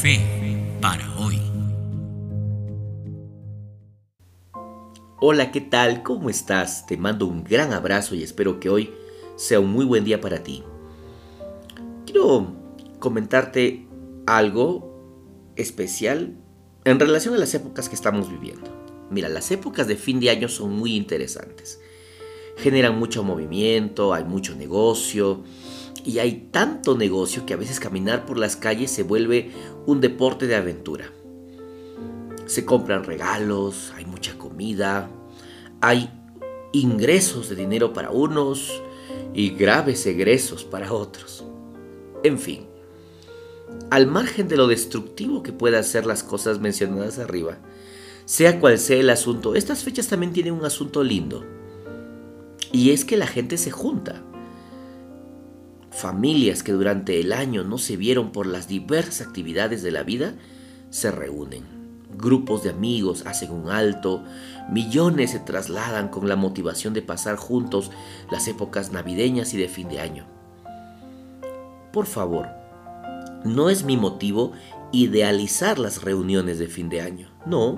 Fe para hoy. Hola, ¿qué tal? ¿Cómo estás? Te mando un gran abrazo y espero que hoy sea un muy buen día para ti. Quiero comentarte algo especial en relación a las épocas que estamos viviendo. Mira, las épocas de fin de año son muy interesantes. Generan mucho movimiento, hay mucho negocio, y hay tanto negocio que a veces caminar por las calles se vuelve un deporte de aventura. Se compran regalos, hay mucha comida, hay ingresos de dinero para unos y graves egresos para otros. En fin, al margen de lo destructivo que puedan ser las cosas mencionadas arriba, sea cual sea el asunto, estas fechas también tienen un asunto lindo. Y es que la gente se junta Familias que durante el año no se vieron por las diversas actividades de la vida se reúnen. Grupos de amigos hacen un alto, millones se trasladan con la motivación de pasar juntos las épocas navideñas y de fin de año. Por favor, no es mi motivo idealizar las reuniones de fin de año, no,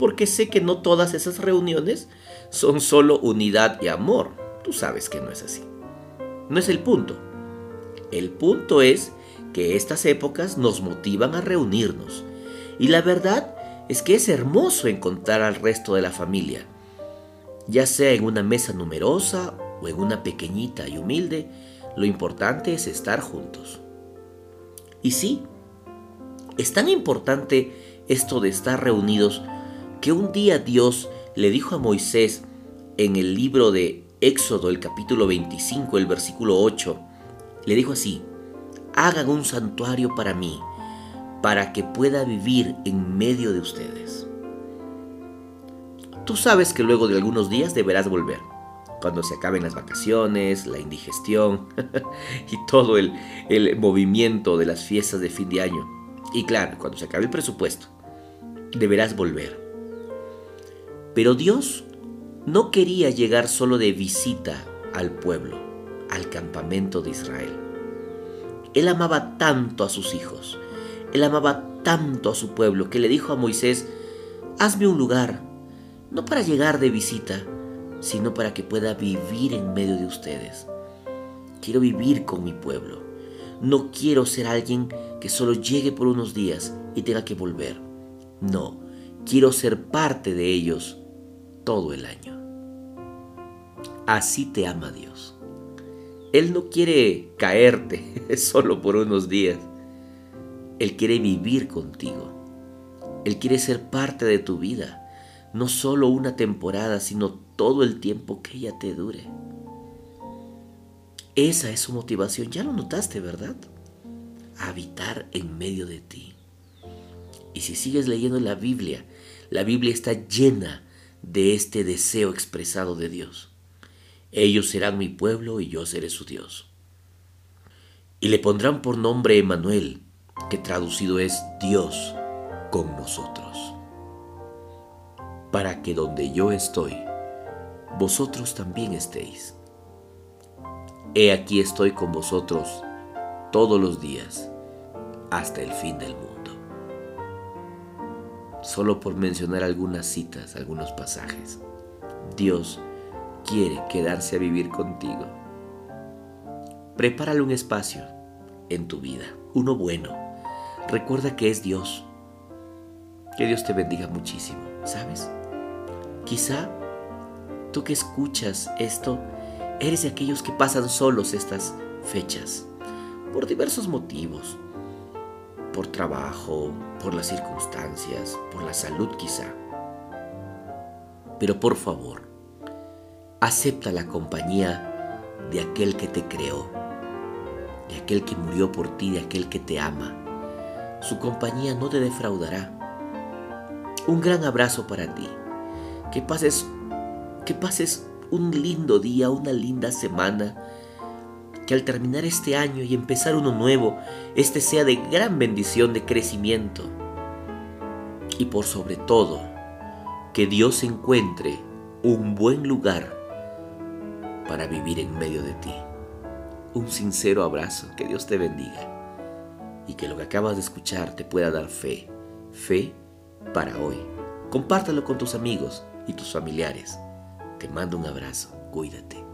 porque sé que no todas esas reuniones son solo unidad y amor. Tú sabes que no es así. No es el punto. El punto es que estas épocas nos motivan a reunirnos. Y la verdad es que es hermoso encontrar al resto de la familia, ya sea en una mesa numerosa o en una pequeñita y humilde, lo importante es estar juntos. Y sí, es tan importante esto de estar reunidos que un día Dios le dijo a Moisés en el libro de Éxodo, el capítulo 25, el versículo 8, le dijo así, hagan un santuario para mí, para que pueda vivir en medio de ustedes. Tú sabes que luego de algunos días deberás volver, cuando se acaben las vacaciones, la indigestión y todo el, movimiento de las fiestas de fin de año. Y claro, cuando se acabe el presupuesto, deberás volver. Pero Dios no quería llegar solo de visita al pueblo al campamento de Israel. Él amaba tanto a sus hijos, él amaba tanto a su pueblo que le dijo a Moisés, hazme un lugar, no para llegar de visita, sino para que pueda vivir en medio de ustedes. Quiero vivir con mi pueblo. No quiero ser alguien que solo llegue por unos días y tenga que volver. No, quiero ser parte de ellos todo el año. Así te ama Dios. Él no quiere caerte solo por unos días. Él quiere vivir contigo. Él quiere ser parte de tu vida. No solo una temporada, sino todo el tiempo que ella te dure. Esa es su motivación. Ya lo notaste, ¿verdad? Habitar en medio de ti. Y si sigues leyendo la Biblia, la Biblia está llena de este deseo expresado de Dios. Ellos serán mi pueblo y yo seré su Dios. Y le pondrán por nombre Emanuel, que traducido es Dios con nosotros. Para que donde yo estoy, vosotros también estéis. He aquí estoy con vosotros todos los días hasta el fin del mundo. Solo por mencionar algunas citas, algunos pasajes. Dios quiere quedarse a vivir contigo. Prepárale un espacio en tu vida, uno bueno. Recuerda que es Dios. Que Dios te bendiga muchísimo, ¿sabes? Quizá tú que escuchas esto, eres de aquellos que pasan solos estas fechas, por diversos motivos, por trabajo, por las circunstancias, por la salud quizá. Pero por favor, Acepta la compañía de aquel que te creó, de aquel que murió por ti, de aquel que te ama. Su compañía no te defraudará. Un gran abrazo para ti. Que pases, que pases un lindo día, una linda semana. Que al terminar este año y empezar uno nuevo, este sea de gran bendición, de crecimiento. Y por sobre todo, que Dios encuentre un buen lugar para vivir en medio de ti. Un sincero abrazo, que Dios te bendiga. y que lo que acabas de escuchar te pueda dar fe, fe para hoy. Compártelo con tus amigos y tus familiares. Te mando un abrazo, cuídate.